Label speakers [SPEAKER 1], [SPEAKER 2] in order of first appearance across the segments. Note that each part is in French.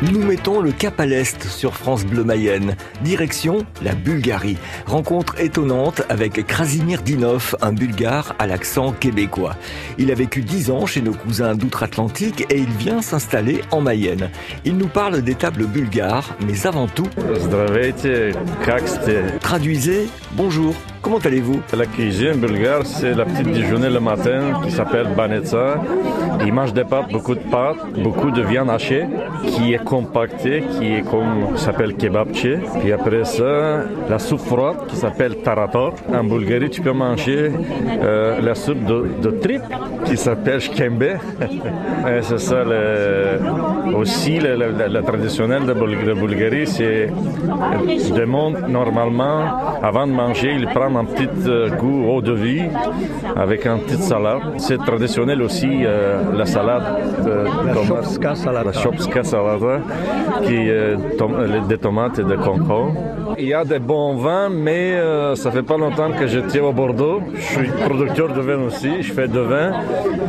[SPEAKER 1] Nous mettons le cap à l'est sur France Bleu Mayenne. Direction la Bulgarie. Rencontre étonnante avec Krasimir Dinov, un bulgare à l'accent québécois. Il a vécu dix ans chez nos cousins d'outre-Atlantique et il vient s'installer en Mayenne. Il nous parle des tables bulgares, mais avant tout... Traduisez, bonjour. Comment allez-vous
[SPEAKER 2] La cuisine bulgare, c'est la petite déjeuner le matin qui s'appelle banetsa. Ils mangent des pâtes, beaucoup de pâtes, beaucoup de viande hachée qui est compactée, qui est comme s'appelle kebabche. Puis après ça, la soupe froide qui s'appelle tarator. En Bulgarie, tu peux manger euh, la soupe de, de trip qui s'appelle shkembe. c'est ça aussi le, le, le traditionnel de, Bulgarie, c'est le monde normalement avant de manger, il prend un petit euh, goût eau de vie avec un petit salade. C'est traditionnel aussi euh, la salade de
[SPEAKER 3] la shopska salada.
[SPEAKER 2] La shopska salada qui est tom des tomates et des concombres. Il y a des bons vins, mais euh, ça fait pas longtemps que je tiens au Bordeaux. Je suis producteur de vin aussi, je fais de vin,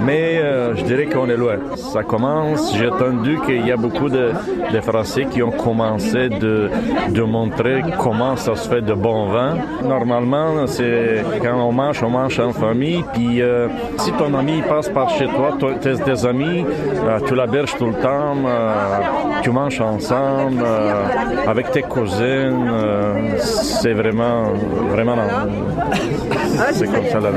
[SPEAKER 2] mais euh, je dirais qu'on est loin. Ça commence, j'ai entendu qu'il y a beaucoup de, de, Français qui ont commencé de, de montrer comment ça se fait de bons vins. Normalement, c'est quand on mange, on mange en famille, puis euh, si ton ami passe par chez toi, tes, tes amis, euh, tu l'héberges tout le temps, euh, tu manges ensemble, avec tes cousines, c'est vraiment, vraiment, c'est comme ça la,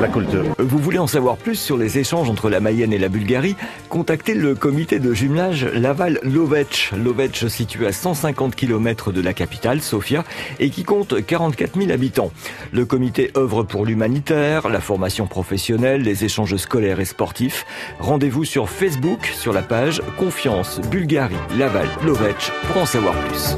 [SPEAKER 2] la, culture.
[SPEAKER 1] Vous voulez en savoir plus sur les échanges entre la Mayenne et la Bulgarie? Contactez le comité de jumelage Laval-Lovech. Lovech situé à 150 km de la capitale, Sofia, et qui compte 44 000 habitants. Le comité œuvre pour l'humanitaire, la formation professionnelle, les échanges scolaires et sportifs. Rendez-vous sur Facebook sur la page Confiance Bulgarie Laval Lovech pour en savoir plus.